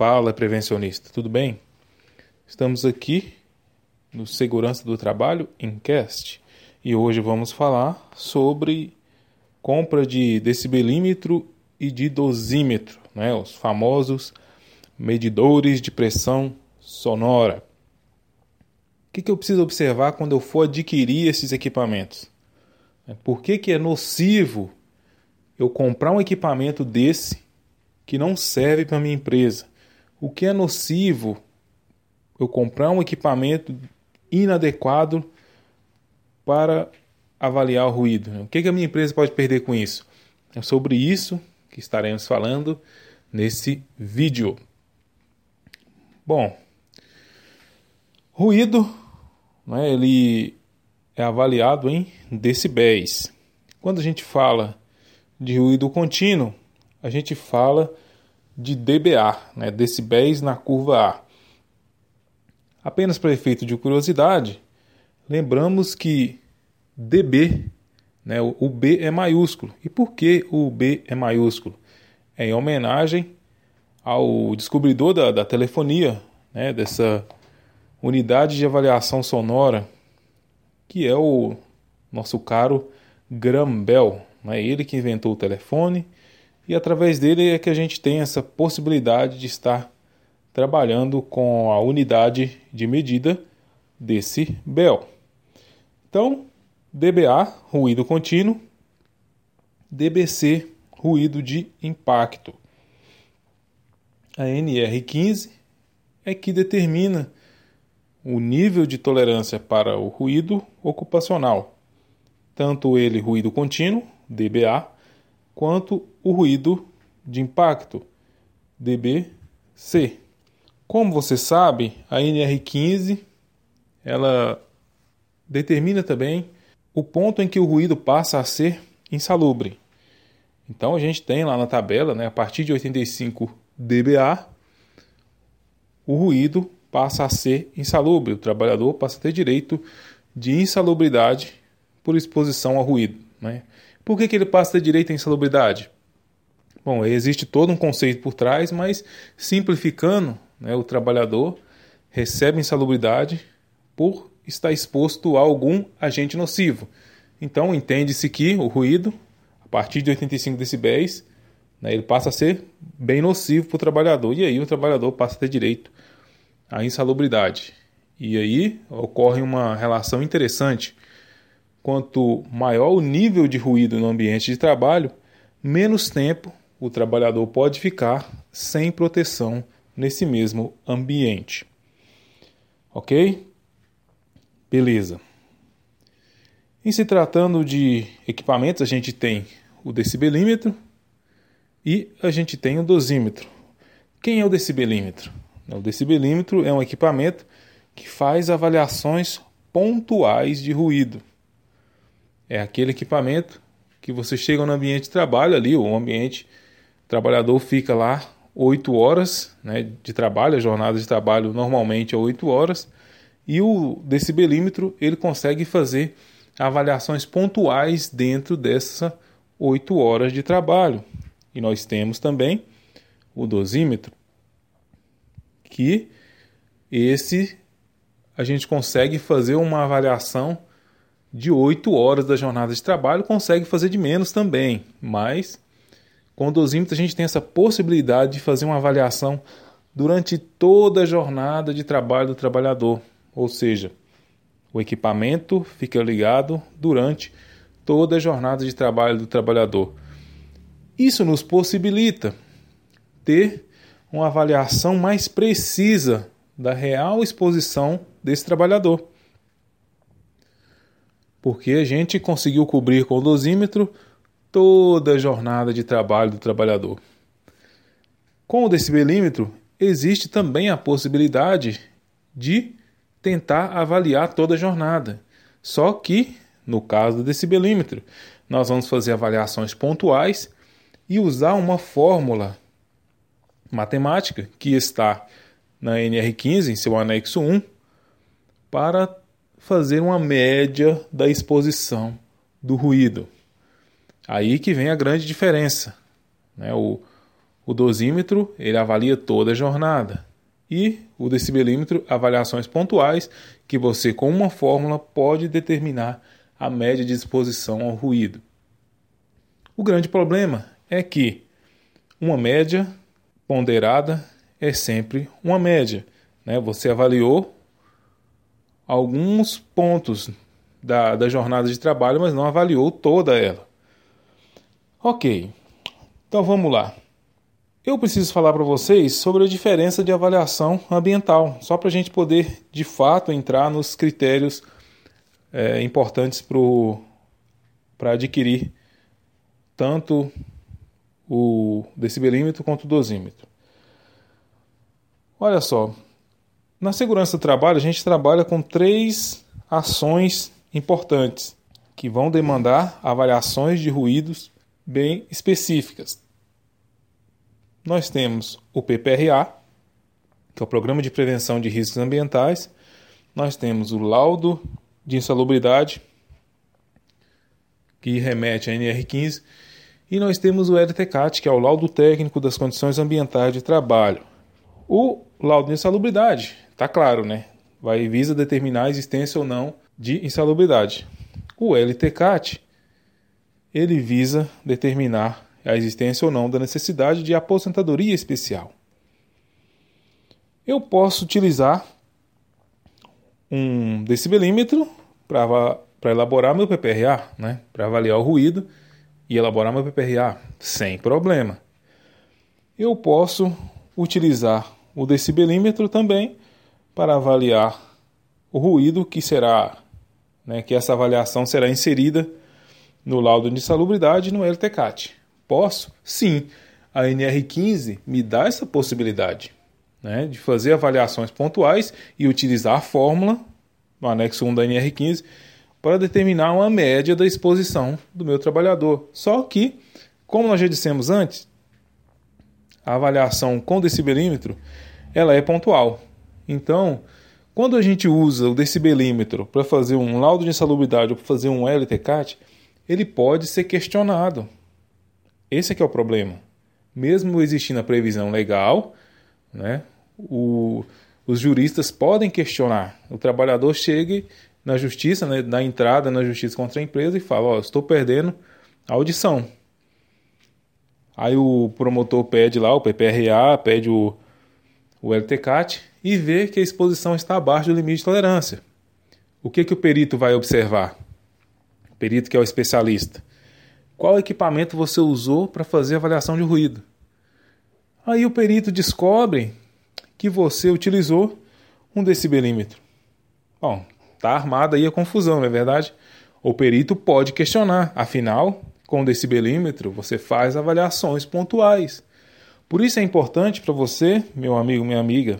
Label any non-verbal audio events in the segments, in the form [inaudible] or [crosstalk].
Fala, prevencionista, tudo bem? Estamos aqui no Segurança do Trabalho Cast e hoje vamos falar sobre compra de decibelímetro e de dosímetro, né? os famosos medidores de pressão sonora. O que, que eu preciso observar quando eu for adquirir esses equipamentos? Por que, que é nocivo eu comprar um equipamento desse que não serve para minha empresa? O que é nocivo eu comprar um equipamento inadequado para avaliar o ruído? O que, que a minha empresa pode perder com isso? É sobre isso que estaremos falando nesse vídeo. Bom, ruído, né, ele é avaliado em decibéis. Quando a gente fala de ruído contínuo, a gente fala de dBA, né, decibéis na curva A. Apenas para efeito de curiosidade, lembramos que dB, né, o B é maiúsculo. E por que o B é maiúsculo? É em homenagem ao descobridor da, da telefonia, né, dessa unidade de avaliação sonora, que é o nosso caro Graham Bell. Né, ele que inventou o telefone e através dele é que a gente tem essa possibilidade de estar trabalhando com a unidade de medida desse Bell. Então, dBA, ruído contínuo, dBc, ruído de impacto. A NR15 é que determina o nível de tolerância para o ruído ocupacional, tanto ele ruído contínuo, dBA, quanto o ruído de impacto, dBc. Como você sabe, a NR15 ela determina também o ponto em que o ruído passa a ser insalubre. Então a gente tem lá na tabela, né, a partir de 85 dBA, o ruído passa a ser insalubre, o trabalhador passa a ter direito de insalubridade por exposição ao ruído. Né? Por que, que ele passa a ter direito à insalubridade? Bom, existe todo um conceito por trás, mas simplificando, né, o trabalhador recebe insalubridade por estar exposto a algum agente nocivo. Então, entende-se que o ruído, a partir de 85 decibéis, né, ele passa a ser bem nocivo para o trabalhador. E aí o trabalhador passa a ter direito à insalubridade. E aí ocorre uma relação interessante Quanto maior o nível de ruído no ambiente de trabalho, menos tempo o trabalhador pode ficar sem proteção nesse mesmo ambiente. Ok? Beleza. Em se tratando de equipamentos, a gente tem o decibelímetro e a gente tem o dosímetro. Quem é o decibelímetro? O decibelímetro é um equipamento que faz avaliações pontuais de ruído. É aquele equipamento que você chega no ambiente de trabalho ali, o ambiente o trabalhador fica lá oito horas né, de trabalho, a jornada de trabalho normalmente é oito horas, e o decibelímetro ele consegue fazer avaliações pontuais dentro dessas oito horas de trabalho. E nós temos também o dosímetro, que esse a gente consegue fazer uma avaliação de 8 horas da jornada de trabalho, consegue fazer de menos também, mas com o dosímetro a gente tem essa possibilidade de fazer uma avaliação durante toda a jornada de trabalho do trabalhador, ou seja, o equipamento fica ligado durante toda a jornada de trabalho do trabalhador. Isso nos possibilita ter uma avaliação mais precisa da real exposição desse trabalhador porque a gente conseguiu cobrir com o dosímetro toda a jornada de trabalho do trabalhador. Com o decibelímetro, existe também a possibilidade de tentar avaliar toda a jornada. Só que, no caso do decibelímetro, nós vamos fazer avaliações pontuais e usar uma fórmula matemática que está na NR15, em seu anexo 1, para fazer uma média da exposição do ruído. Aí que vem a grande diferença. Né? O, O dosímetro, ele avalia toda a jornada. E o decibelímetro, avaliações pontuais que você com uma fórmula pode determinar a média de exposição ao ruído. O grande problema é que uma média ponderada é sempre uma média. Né? Você avaliou alguns pontos da, da jornada de trabalho, mas não avaliou toda ela. Ok, então vamos lá. Eu preciso falar para vocês sobre a diferença de avaliação ambiental, só para a gente poder de fato entrar nos critérios é, importantes para adquirir tanto o decibelímetro quanto o dosímetro. Olha só, na segurança do trabalho a gente trabalha com três ações importantes que vão demandar avaliações de ruídos bem específicas. Nós temos o PPRA, que é o Programa de Prevenção de Riscos Ambientais. Nós temos o laudo de insalubridade, que remete à NR15, e nós temos o LTCAT, que é o laudo técnico das condições ambientais de trabalho. O laudo de insalubridade, está claro, né? Vai visa determinar a existência ou não de insalubridade. O LTCAT, ele visa determinar a existência ou não da necessidade de aposentadoria especial. Eu posso utilizar um decibelímetro para elaborar meu PPRA, né? para avaliar o ruído e elaborar meu PPRA sem problema. Eu posso utilizar o decibelímetro também para avaliar o ruído que será, né, que essa avaliação será inserida no laudo de salubridade no LTCAT. Posso? Sim. A NR15 me dá essa possibilidade né, de fazer avaliações pontuais e utilizar a fórmula no anexo 1 da NR15 para determinar uma média da exposição do meu trabalhador. Só que, como nós já dissemos antes, a avaliação com decibelímetro ela é pontual. Então, quando a gente usa o decibelímetro para fazer um laudo de insalubridade ou para fazer um LTCAT, ele pode ser questionado. Esse é que é o problema. Mesmo existindo a previsão legal, né, o, os juristas podem questionar. O trabalhador chega na justiça, né, na entrada na justiça contra a empresa e fala: Ó, oh, estou perdendo a audição. Aí o promotor pede lá, o PPRA, pede o, o LTCAT e vê que a exposição está abaixo do limite de tolerância. O que, que o perito vai observar? Perito que é o especialista. Qual equipamento você usou para fazer avaliação de ruído? Aí o perito descobre que você utilizou um decibelímetro. Bom, tá armada aí a confusão, não é verdade? O perito pode questionar, afinal, com o decibelímetro você faz avaliações pontuais. Por isso é importante para você, meu amigo, minha amiga,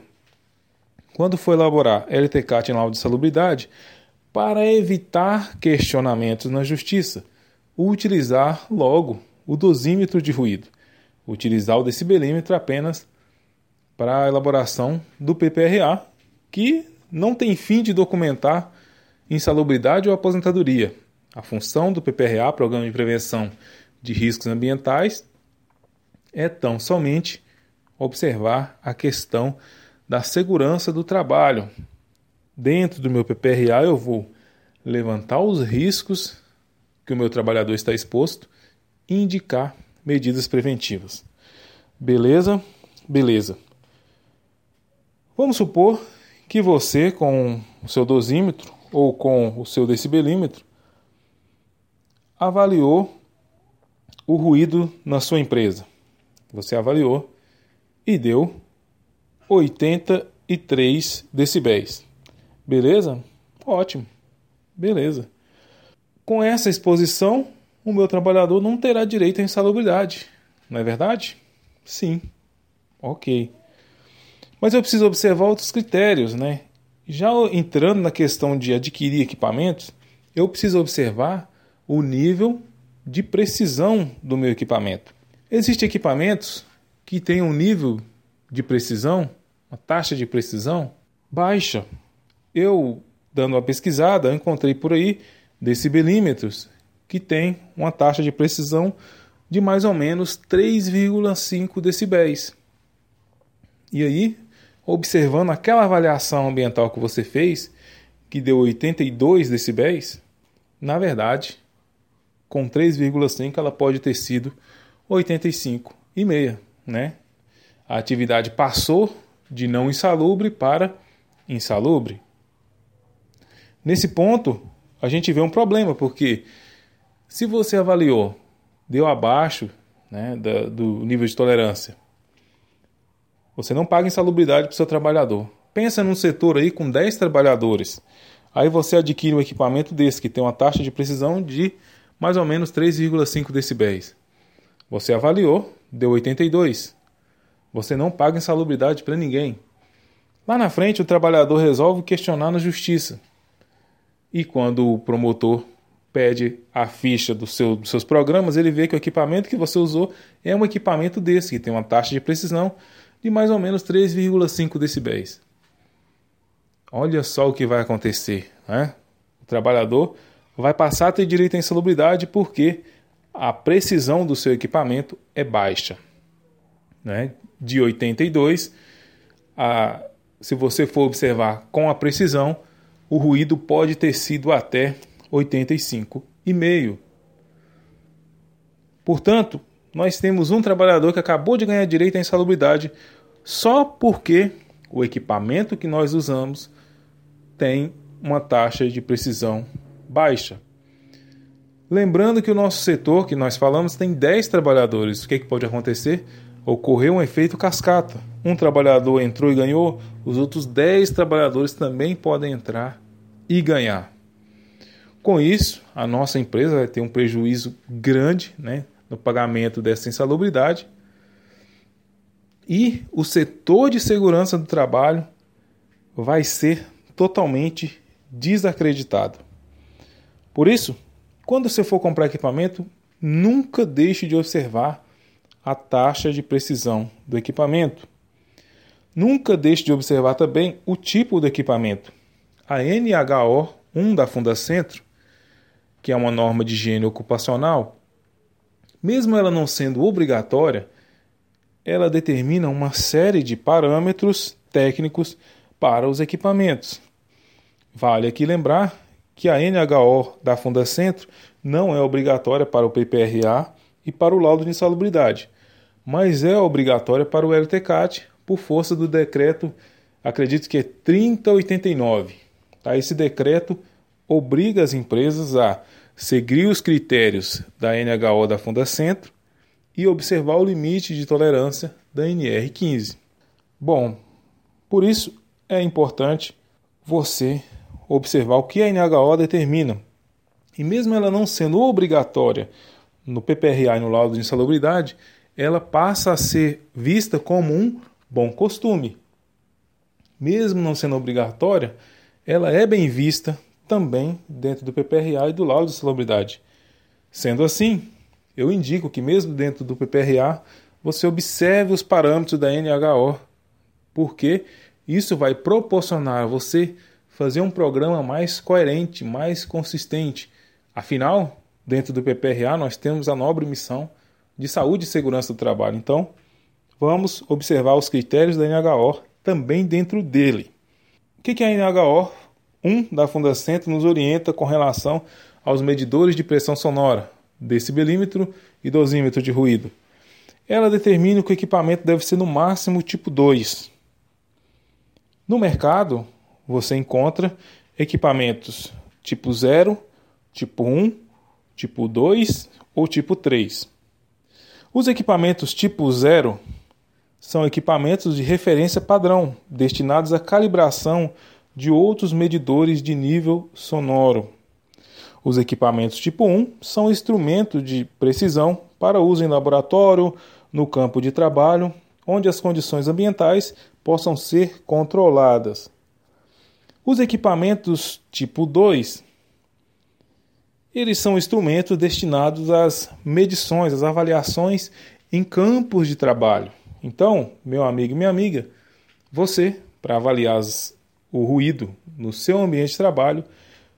quando for elaborar LTCAT em laudo de salubridade, para evitar questionamentos na justiça, utilizar logo o dosímetro de ruído, utilizar o decibelímetro apenas para a elaboração do PPRA, que não tem fim de documentar insalubridade ou aposentadoria. A função do PPRA, Programa de Prevenção de Riscos Ambientais, é tão somente observar a questão da segurança do trabalho. Dentro do meu PPRA, eu vou levantar os riscos que o meu trabalhador está exposto e indicar medidas preventivas. Beleza? Beleza. Vamos supor que você, com o seu dosímetro ou com o seu decibelímetro, avaliou o ruído na sua empresa. Você avaliou e deu 83 decibéis. Beleza? Ótimo. Beleza. Com essa exposição, o meu trabalhador não terá direito à insalubridade. Não é verdade? Sim. Ok. Mas eu preciso observar outros critérios, né? Já entrando na questão de adquirir equipamentos, eu preciso observar o nível de precisão do meu equipamento. Existem equipamentos que têm um nível de precisão, uma taxa de precisão baixa. Eu, dando uma pesquisada, encontrei por aí decibelímetros que têm uma taxa de precisão de mais ou menos 3,5 decibéis. E aí, observando aquela avaliação ambiental que você fez, que deu 82 decibéis, na verdade, com 3,5 ela pode ter sido 85,5, né? A atividade passou de não insalubre para insalubre. Nesse ponto, a gente vê um problema, porque se você avaliou, deu abaixo né, do nível de tolerância, você não paga insalubridade para o seu trabalhador. Pensa num setor aí com 10 trabalhadores. Aí você adquire um equipamento desse que tem uma taxa de precisão de mais ou menos 3,5 decibéis. Você avaliou, deu 82. Você não paga insalubridade para ninguém. Lá na frente, o trabalhador resolve questionar na justiça. E quando o promotor pede a ficha do seu, dos seus programas, ele vê que o equipamento que você usou é um equipamento desse, que tem uma taxa de precisão de mais ou menos 3,5 decibéis. Olha só o que vai acontecer. Né? O trabalhador vai passar a ter direito à insalubridade porque a precisão do seu equipamento é baixa. Né? De 82, a, se você for observar com a precisão, o ruído pode ter sido até 85,5. Portanto, nós temos um trabalhador que acabou de ganhar direito à insalubridade só porque o equipamento que nós usamos tem uma taxa de precisão baixa. Lembrando que o nosso setor que nós falamos tem 10 trabalhadores. O que, é que pode acontecer? Ocorreu um efeito cascata. Um trabalhador entrou e ganhou, os outros 10 trabalhadores também podem entrar e ganhar. Com isso, a nossa empresa vai ter um prejuízo grande né, no pagamento dessa insalubridade e o setor de segurança do trabalho vai ser totalmente desacreditado. Por isso, quando você for comprar equipamento, nunca deixe de observar a taxa de precisão do equipamento. Nunca deixe de observar também o tipo do equipamento. A NHO 1 da Fundacentro, que é uma norma de higiene ocupacional, mesmo ela não sendo obrigatória, ela determina uma série de parâmetros técnicos para os equipamentos. Vale aqui lembrar que a NHO da Fundacentro não é obrigatória para o PPRA e para o laudo de insalubridade, mas é obrigatória para o LTCAT por força do decreto, acredito que é 3089. Tá? Esse decreto obriga as empresas a seguir os critérios da NHO da Fundacentro e observar o limite de tolerância da NR15. Bom, por isso é importante você observar o que a NHO determina. E mesmo ela não sendo obrigatória no PPRA e no laudo de insalubridade, ela passa a ser vista como um bom costume. Mesmo não sendo obrigatória, ela é bem vista também dentro do PPRA e do laudo de insalubridade. Sendo assim, eu indico que mesmo dentro do PPRA, você observe os parâmetros da NHO, porque isso vai proporcionar a você fazer um programa mais coerente, mais consistente. Afinal, dentro do PPRA, nós temos a nobre missão de saúde e segurança do trabalho. Então, vamos observar os critérios da NHO também dentro dele. O que, que a NHO 1 da Fundacentro nos orienta com relação aos medidores de pressão sonora, decibelímetro e dosímetro de ruído. Ela determina que o equipamento deve ser no máximo tipo 2. No mercado, você encontra equipamentos tipo 0, tipo 1, tipo 2 ou tipo 3. Os equipamentos tipo 0 são equipamentos de referência padrão, destinados à calibração de outros medidores de nível sonoro. Os equipamentos tipo 1 são instrumentos de precisão para uso em laboratório, no campo de trabalho, onde as condições ambientais possam ser controladas. Os equipamentos tipo 2 eles são instrumentos destinados às medições, às avaliações em campos de trabalho. Então, meu amigo e minha amiga, você, para avaliar o ruído no seu ambiente de trabalho,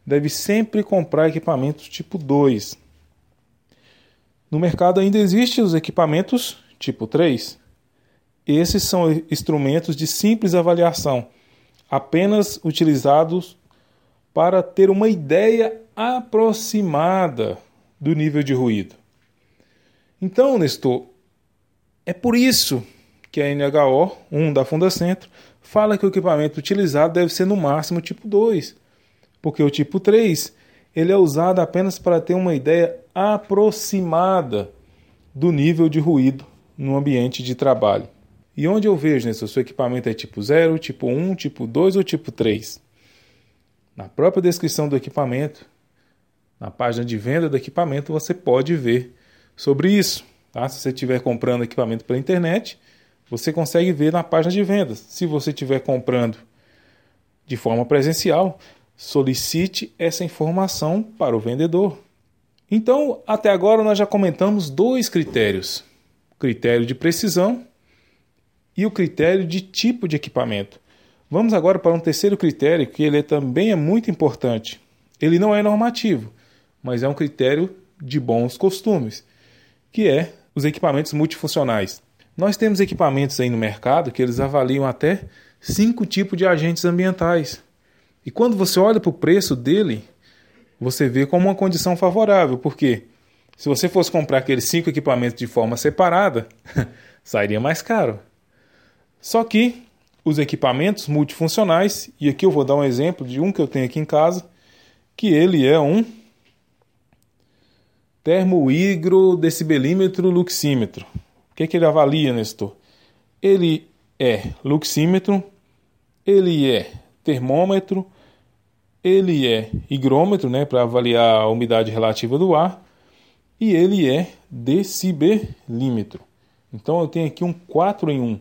deve sempre comprar equipamentos tipo 2. No mercado ainda existem os equipamentos tipo 3. Esses são instrumentos de simples avaliação, apenas utilizados para ter uma ideia aproximada do nível de ruído. Então, Nestor, é por isso que a NHO 1 da Fundacentro fala que o equipamento utilizado deve ser no máximo tipo 2, porque o tipo 3 ele é usado apenas para ter uma ideia aproximada do nível de ruído no ambiente de trabalho. E onde eu vejo né, se o seu equipamento é tipo 0, tipo 1, tipo 2 ou tipo 3? Na própria descrição do equipamento, na página de venda do equipamento, você pode ver sobre isso. Tá? Se você estiver comprando equipamento pela internet, você consegue ver na página de vendas. Se você estiver comprando de forma presencial, solicite essa informação para o vendedor. Então, até agora nós já comentamos dois critérios: o critério de precisão e o critério de tipo de equipamento. Vamos agora para um terceiro critério que ele também é muito importante. Ele não é normativo, mas é um critério de bons costumes, que é os equipamentos multifuncionais. Nós temos equipamentos aí no mercado que eles avaliam até cinco tipos de agentes ambientais. E quando você olha para o preço dele, você vê como uma condição favorável, porque se você fosse comprar aqueles cinco equipamentos de forma separada, [laughs] sairia mais caro. Só que os equipamentos multifuncionais, e aqui eu vou dar um exemplo de um que eu tenho aqui em casa, que ele é um termohigrodecibelímetro luxímetro. O que, é que ele avalia, Nestor? Ele é luxímetro, ele é termômetro, ele é higrômetro, né, para avaliar a umidade relativa do ar, e ele é decibelímetro. Então eu tenho aqui um 4 em 1.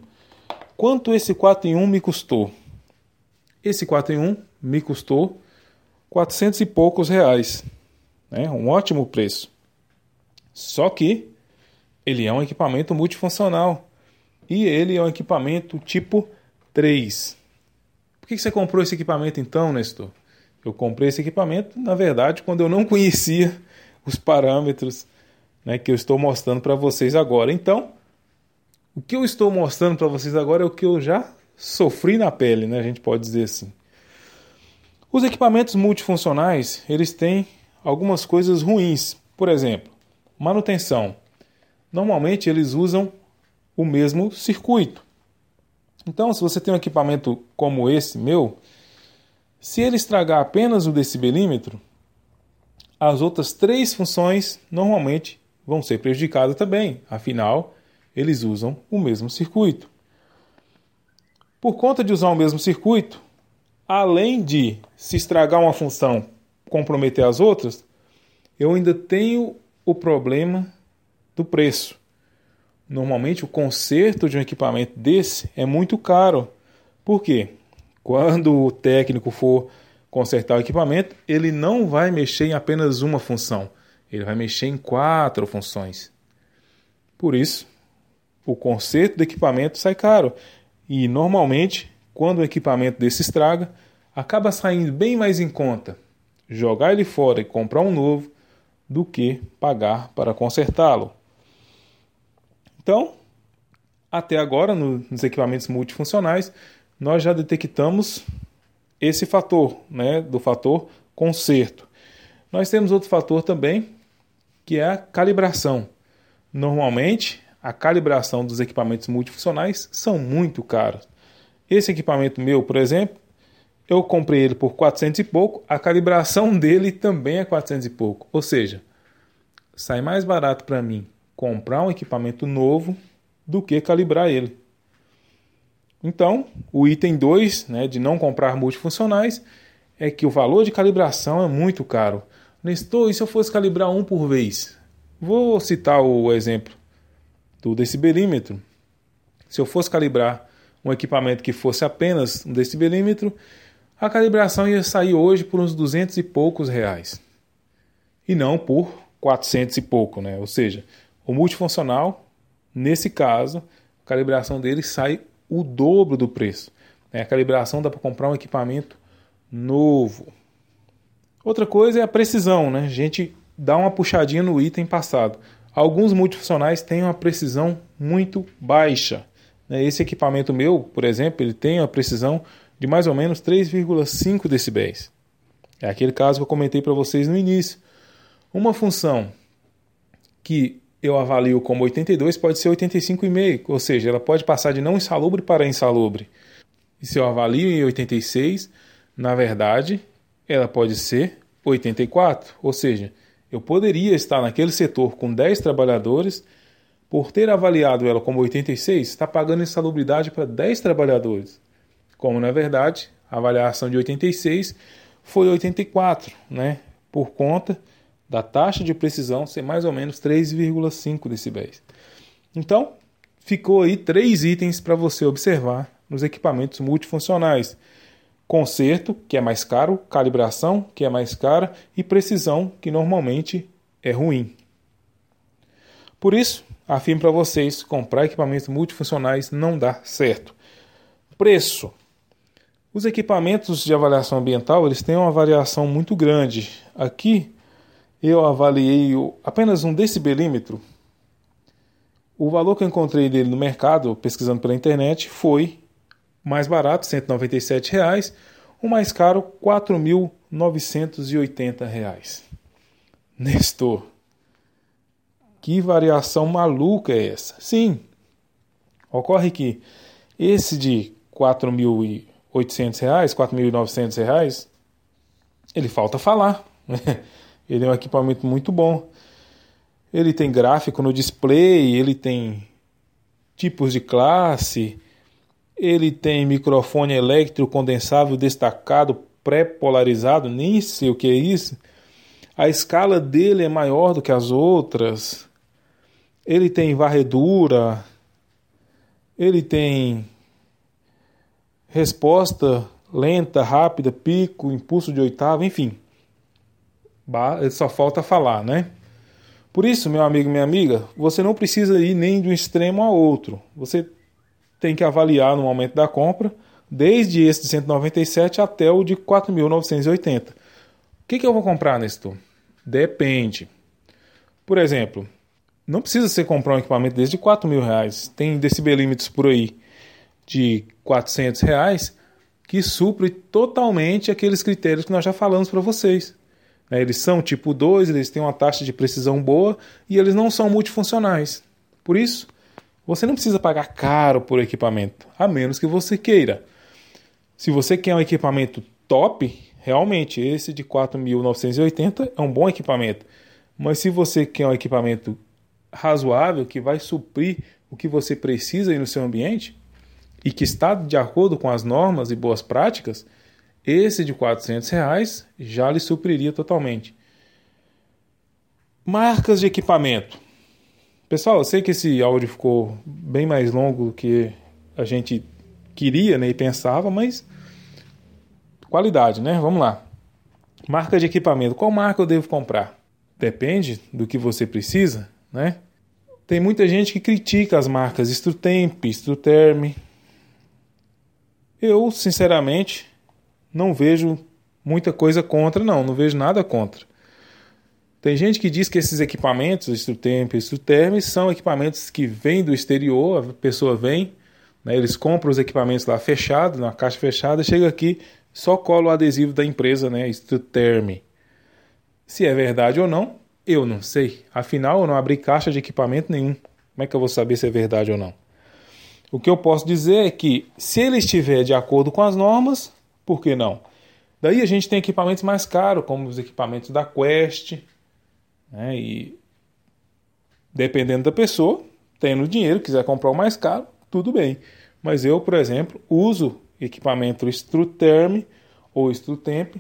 Quanto esse 4 em 1 me custou? Esse 4 em 1 me custou 400 e poucos reais. Né? Um ótimo preço. Só que ele é um equipamento multifuncional. E ele é um equipamento tipo 3. Por que você comprou esse equipamento então, Nestor? Eu comprei esse equipamento, na verdade, quando eu não [laughs] conhecia os parâmetros né, que eu estou mostrando para vocês agora. Então, o que eu estou mostrando para vocês agora é o que eu já sofri na pele, né? A gente pode dizer assim. Os equipamentos multifuncionais, eles têm algumas coisas ruins. Por exemplo, manutenção. Normalmente eles usam o mesmo circuito. Então, se você tem um equipamento como esse meu, se ele estragar apenas o decibelímetro, as outras três funções normalmente vão ser prejudicadas também. Afinal, eles usam o mesmo circuito. Por conta de usar o mesmo circuito, além de se estragar uma função comprometer as outras, eu ainda tenho o problema do preço. Normalmente o conserto de um equipamento desse é muito caro. Por quê? Quando o técnico for consertar o equipamento, ele não vai mexer em apenas uma função, ele vai mexer em quatro funções. Por isso, o conserto do equipamento sai caro. E normalmente, quando o equipamento desse estraga, acaba saindo bem mais em conta jogar ele fora e comprar um novo do que pagar para consertá-lo. Então, até agora, nos equipamentos multifuncionais, nós já detectamos esse fator, né, do fator conserto. Nós temos outro fator também, que é a calibração. Normalmente, a calibração dos equipamentos multifuncionais são muito caros. Esse equipamento meu, por exemplo, eu comprei ele por 400 e pouco, a calibração [laughs] dele também é 400 e pouco. Ou seja, sai mais barato para mim comprar um equipamento novo do que calibrar ele. Então, o item 2, né, de não comprar multifuncionais, é que o valor de calibração é muito caro. Nestor, e se eu fosse calibrar um por vez? Vou citar o exemplo do decibelímetro. Se eu fosse calibrar um equipamento que fosse apenas um decibelímetro, a calibração ia sair hoje por uns 200 e poucos reais. E não por 400 e pouco, né? Ou seja, o multifuncional, nesse caso, a calibração dele sai o dobro do preço. Né? A calibração dá para comprar um equipamento novo. Outra coisa é a precisão, né? A gente dá uma puxadinha no item passado. Alguns multifuncionais têm uma precisão muito baixa. Né? Esse equipamento meu, por exemplo, ele tem a precisão de mais ou menos 3,5 decibéis. É aquele caso que eu comentei para vocês no início. Uma função que eu avalio como 82 pode ser 85,5, ou seja, ela pode passar de não insalubre para insalubre. E se eu avalio em 86, na verdade, ela pode ser 84, ou seja, eu poderia estar naquele setor com 10 trabalhadores, por ter avaliado ela como 86, está pagando insalubridade para 10 trabalhadores. Como na verdade, a avaliação de 86 foi 84, né? Por conta da taxa de precisão ser mais ou menos 3,5 decibéis. Então, ficou aí três itens para você observar nos equipamentos multifuncionais conserto, que é mais caro, calibração, que é mais cara, e precisão, que normalmente é ruim. Por isso, afirmo para vocês, comprar equipamentos multifuncionais não dá certo. Preço. Os equipamentos de avaliação ambiental, eles têm uma variação muito grande. Aqui eu avaliei apenas um decibelímetro. O valor que eu encontrei dele no mercado, pesquisando pela internet, foi mais barato, 197 reais, o mais caro, 4.980 reais. Nestor, que variação maluca é essa? Sim, ocorre que esse de R$ 4.800, R$ 4.900, ele falta falar. [laughs] ele é um equipamento muito bom. Ele tem gráfico no display, ele tem tipos de classe, ele tem microfone elétrico condensável destacado pré-polarizado, nem sei o que é isso. A escala dele é maior do que as outras. Ele tem varredura. Ele tem resposta lenta, rápida, pico, impulso de oitava, enfim. Só falta falar, né? Por isso, meu amigo, minha amiga, você não precisa ir nem de um extremo a outro. Você tem que avaliar no momento da compra, desde esse de 197 até o de 4.980. O que, que eu vou comprar nesse tour? Depende. Por exemplo, não precisa você comprar um equipamento desse de 4 mil reais. Tem decibelímetros por aí de 400 reais que supre totalmente aqueles critérios que nós já falamos para vocês. Né, eles são tipo 2, eles têm uma taxa de precisão boa e eles não são multifuncionais. Por isso, você não precisa pagar caro por equipamento, a menos que você queira. Se você quer um equipamento top, realmente esse de 4.980 é um bom equipamento. Mas se você quer um equipamento razoável que vai suprir o que você precisa aí no seu ambiente e que está de acordo com as normas e boas práticas, esse de 400 reais já lhe supriria totalmente. Marcas de equipamento. Pessoal, eu sei que esse áudio ficou bem mais longo do que a gente queria né, e pensava, mas qualidade, né? Vamos lá. Marca de equipamento. Qual marca eu devo comprar? Depende do que você precisa, né? Tem muita gente que critica as marcas Strutemp, Struterm. Eu, sinceramente, não vejo muita coisa contra, não. Não vejo nada contra. Tem gente que diz que esses equipamentos, Strutemp e Struterm, são equipamentos que vêm do exterior, a pessoa vem, né, eles compram os equipamentos lá fechados, na caixa fechada, chega aqui, só cola o adesivo da empresa, né, Struterm. Se é verdade ou não, eu não sei. Afinal, eu não abri caixa de equipamento nenhum. Como é que eu vou saber se é verdade ou não? O que eu posso dizer é que, se ele estiver de acordo com as normas, por que não? Daí a gente tem equipamentos mais caros, como os equipamentos da Quest, né? E dependendo da pessoa, tendo dinheiro, quiser comprar o mais caro, tudo bem. Mas eu, por exemplo, uso equipamento Struterm ou Strutemp,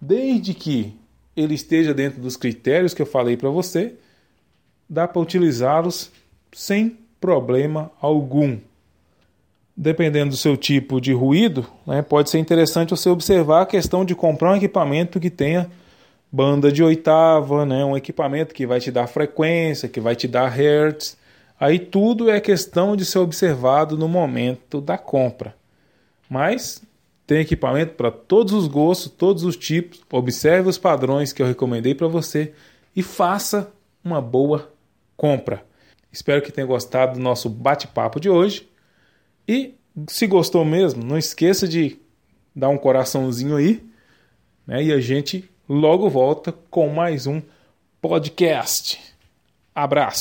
desde que ele esteja dentro dos critérios que eu falei para você, dá para utilizá-los sem problema algum. Dependendo do seu tipo de ruído, né, pode ser interessante você observar a questão de comprar um equipamento que tenha banda de oitava, né? um equipamento que vai te dar frequência, que vai te dar hertz. Aí tudo é questão de ser observado no momento da compra. Mas tem equipamento para todos os gostos, todos os tipos. Observe os padrões que eu recomendei para você e faça uma boa compra. Espero que tenha gostado do nosso bate-papo de hoje. E se gostou mesmo, não esqueça de dar um coraçãozinho aí. Né? E a gente logo volta com mais um podcast. Abraço!